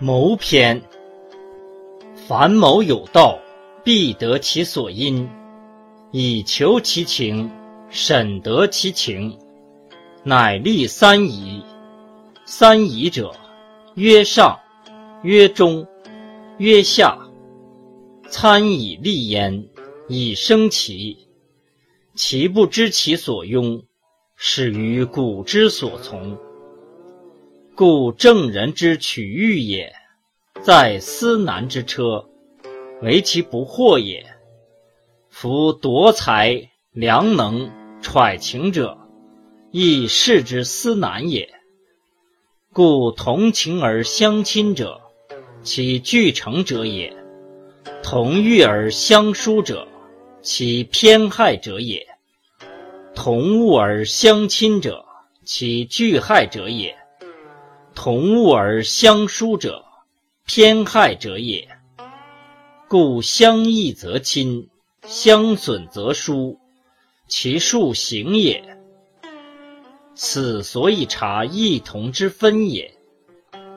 谋篇，凡谋有道，必得其所因，以求其情，审得其情，乃立三仪。三仪者，曰上，曰中，曰下。参以立焉，以生其。其不知其所庸，始于古之所从。故正人之取欲也，在思难之车，为其不惑也。夫夺财良能揣情者，亦视之思难也。故同情而相亲者，其俱成者也；同欲而相疏者，其偏害者也；同物而相亲者，其聚害者也。同物而相疏者，偏害者也。故相异则亲，相损则疏，其数行也。此所以察异同之分也。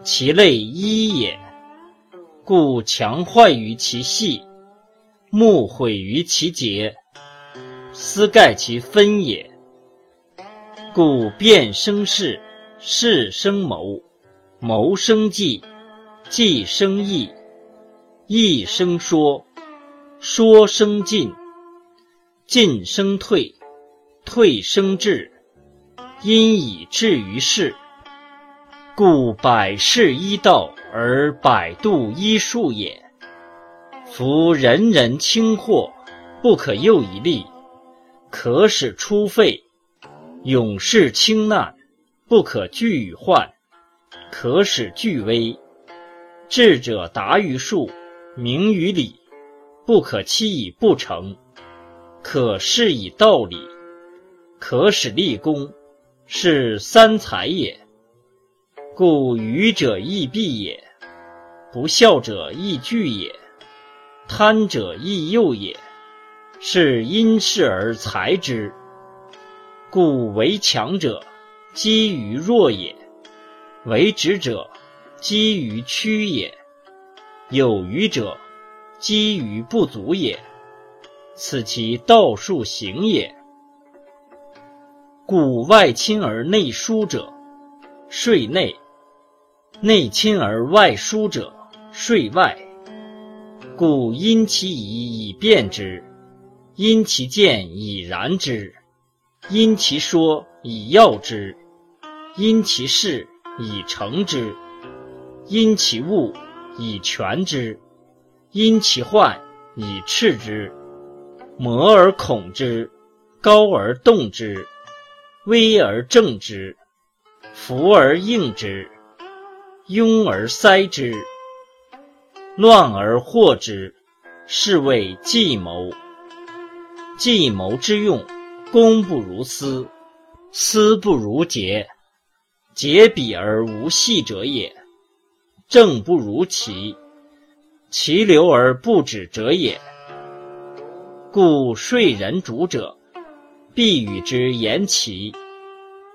其类一也。故强坏于其细，木毁于其节，斯盖其分也。故变生事，事生谋。谋生计，计生义，义生说，说生进，进生退，退生智，因以至于事。故百事依道而百度依术也。夫人人轻祸，不可诱一利，可使出废；勇士轻难，不可拒与患。可使巨威，智者达于术，明于理，不可欺以不成；可示以道理，可使立功，是三才也。故愚者易避也，不孝者易惧也，贪者易诱也。是因势而裁之。故为强者，积于弱也。为直者，积于屈也；有余者，积于不足也。此其道术行也。故外亲而内疏者，税内；内亲而外疏者，税外。故因其仪以辨之，因其见以然之，因其说以要之，因其事。以成之，因其物以全之，因其患以斥之。摩而恐之，高而动之，威而正之，服而应之，庸而塞之，乱而惑之，是谓计谋。计谋之用，公不如私，私不如节。节彼而无细者也，正不如其，其流而不止者也。故说人主者，必与之言齐；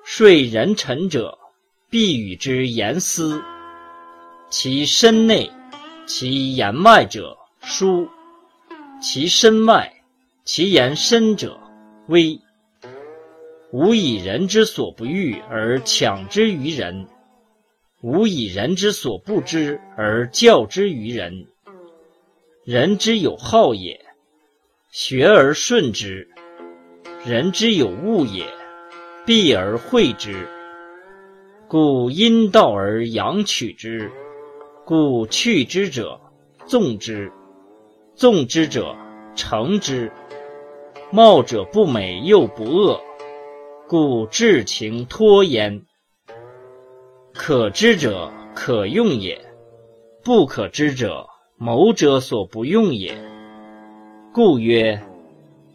说人臣者，必与之言思。其身内，其言外者疏；其身外，其言深者微。吾以人之所不欲而强之于人，吾以人之所不知而教之于人。人之有好也，学而顺之；人之有恶也，避而讳之。故因道而阳取之，故去之者纵之，纵之者成之。貌者不美又不恶。故至情托焉，可知者可用也，不可知者谋者所不用也。故曰：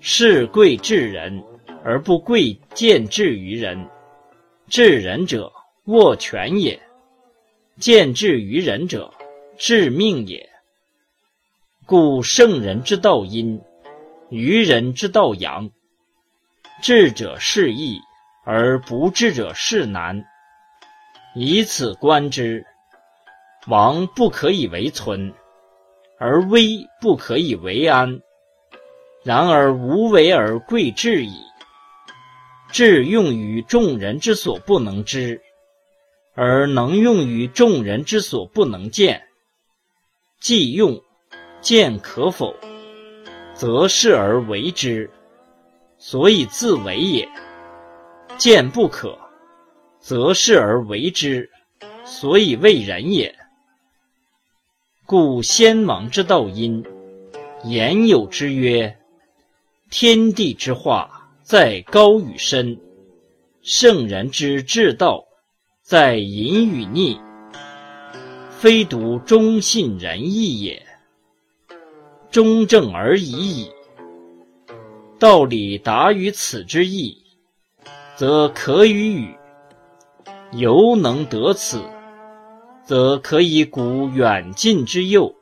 士贵治人，而不贵见智于人。治人者，握权也；见智于人者，致命也。故圣人之道阴，愚人之道阳。智者是易，而不智者是难。以此观之，王不可以为存，而威不可以为安。然而无为而贵治矣。智用于众人之所不能知，而能用于众人之所不能见。既用，见可否，则是而为之，所以自为也；见不可，则是而为之，所以为人也。故先王之道因，言有之曰：“天地之化，在高与深；圣人之治道，在隐与匿。非独忠信仁义也，忠正而已矣。道理达于此之意，则可与语；犹能得此。”则可以鼓远近之右，